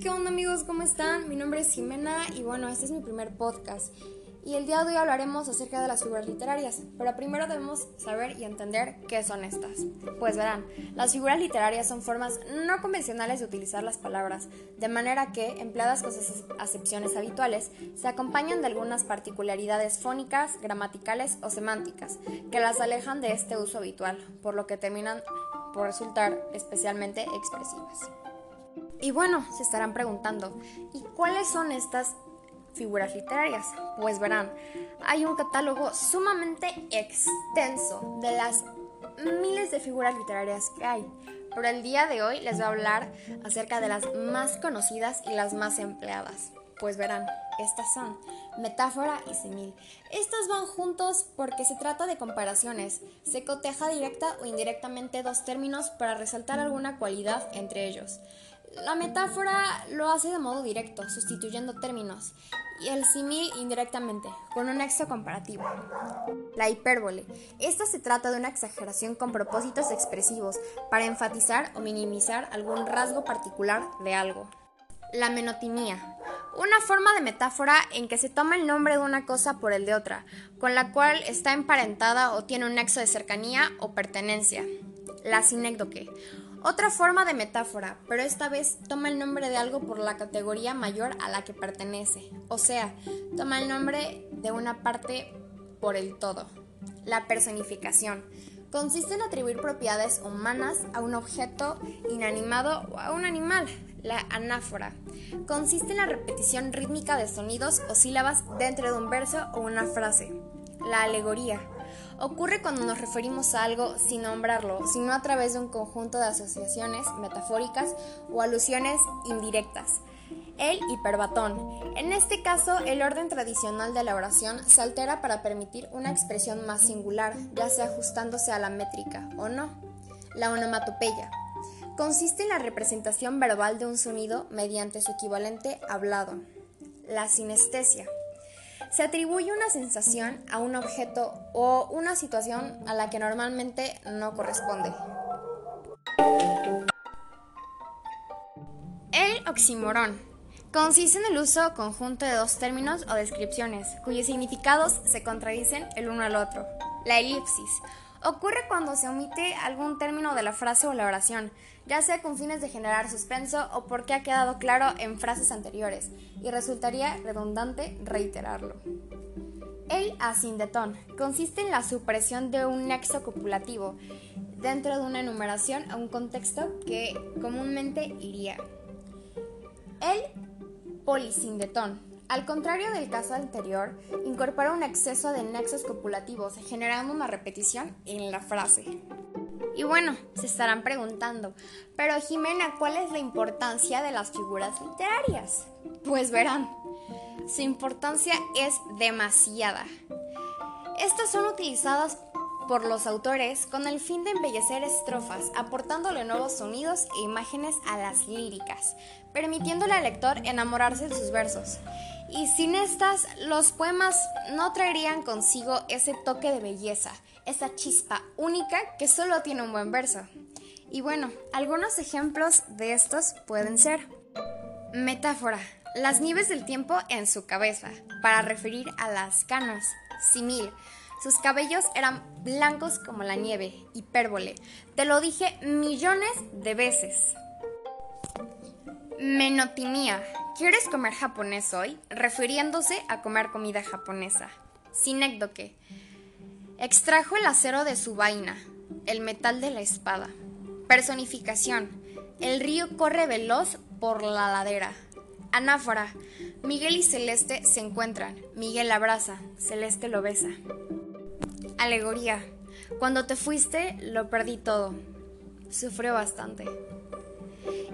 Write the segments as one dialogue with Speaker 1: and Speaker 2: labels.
Speaker 1: ¿qué onda amigos? ¿Cómo están? Mi nombre es Jimena y bueno, este es mi primer podcast. Y el día de hoy hablaremos acerca de las figuras literarias, pero primero debemos saber y entender qué son estas. Pues verán, las figuras literarias son formas no convencionales de utilizar las palabras, de manera que, empleadas con sus acepciones habituales, se acompañan de algunas particularidades fónicas, gramaticales o semánticas, que las alejan de este uso habitual, por lo que terminan por resultar especialmente expresivas. Y bueno, se estarán preguntando, ¿y cuáles son estas figuras literarias? Pues verán, hay un catálogo sumamente extenso de las miles de figuras literarias que hay. Pero el día de hoy les voy a hablar acerca de las más conocidas y las más empleadas. Pues verán, estas son metáfora y simil. Estas van juntos porque se trata de comparaciones. Se coteja directa o indirectamente dos términos para resaltar alguna cualidad entre ellos. La metáfora lo hace de modo directo, sustituyendo términos, y el símil indirectamente, con un nexo comparativo. La hipérbole. Esta se trata de una exageración con propósitos expresivos para enfatizar o minimizar algún rasgo particular de algo. La menotimía. Una forma de metáfora en que se toma el nombre de una cosa por el de otra, con la cual está emparentada o tiene un nexo de cercanía o pertenencia. La sinécdoque otra forma de metáfora, pero esta vez toma el nombre de algo por la categoría mayor a la que pertenece, o sea, toma el nombre de una parte por el todo. La personificación consiste en atribuir propiedades humanas a un objeto inanimado o a un animal. La anáfora consiste en la repetición rítmica de sonidos o sílabas dentro de un verso o una frase. La alegoría Ocurre cuando nos referimos a algo sin nombrarlo, sino a través de un conjunto de asociaciones metafóricas o alusiones indirectas. El hiperbatón. En este caso, el orden tradicional de la oración se altera para permitir una expresión más singular, ya sea ajustándose a la métrica o no. La onomatopeya. Consiste en la representación verbal de un sonido mediante su equivalente hablado. La sinestesia. Se atribuye una sensación a un objeto o una situación a la que normalmente no corresponde. El oxímoron consiste en el uso conjunto de dos términos o descripciones cuyos significados se contradicen el uno al otro. La elipsis Ocurre cuando se omite algún término de la frase o la oración, ya sea con fines de generar suspenso o porque ha quedado claro en frases anteriores, y resultaría redundante reiterarlo. El asindetón consiste en la supresión de un nexo copulativo dentro de una enumeración a un contexto que comúnmente iría. El polisindetón al contrario del caso anterior, incorpora un exceso de nexos copulativos, generando una repetición en la frase. Y bueno, se estarán preguntando, pero Jimena, ¿cuál es la importancia de las figuras literarias? Pues verán, su importancia es demasiada. Estas son utilizadas por los autores con el fin de embellecer estrofas, aportándole nuevos sonidos e imágenes a las líricas, permitiéndole al lector enamorarse de sus versos. Y sin estas, los poemas no traerían consigo ese toque de belleza, esa chispa única que solo tiene un buen verso. Y bueno, algunos ejemplos de estos pueden ser Metáfora, las nieves del tiempo en su cabeza, para referir a las canas. Simil, sus cabellos eran blancos como la nieve. Hipérbole. Te lo dije millones de veces. Menotimía. ¿Quieres comer japonés hoy? Refiriéndose a comer comida japonesa. Sinécdoque. Extrajo el acero de su vaina, el metal de la espada. Personificación. El río corre veloz por la ladera. Anáfora. Miguel y Celeste se encuentran. Miguel abraza, Celeste lo besa. Alegoría. Cuando te fuiste, lo perdí todo. Sufrió bastante.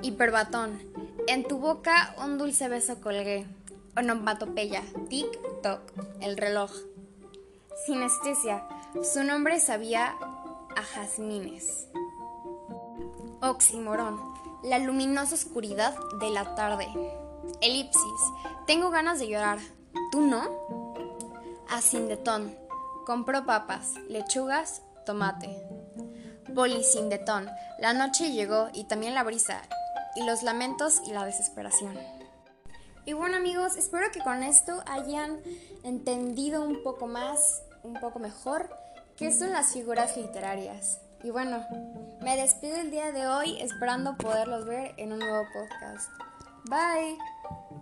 Speaker 1: Hiperbatón. En tu boca un dulce beso colgué. Onomatopeya. Tic-toc. El reloj. Sinestesia. Su nombre sabía a jazmines. Oximorón. La luminosa oscuridad de la tarde. Elipsis. Tengo ganas de llorar. ¿Tú no? Asindetón Compró papas, lechugas, tomate. Polisindetón. La noche llegó y también la brisa, y los lamentos y la desesperación. Y bueno amigos, espero que con esto hayan entendido un poco más, un poco mejor, qué son las figuras literarias. Y bueno, me despido el día de hoy esperando poderlos ver en un nuevo podcast. Bye.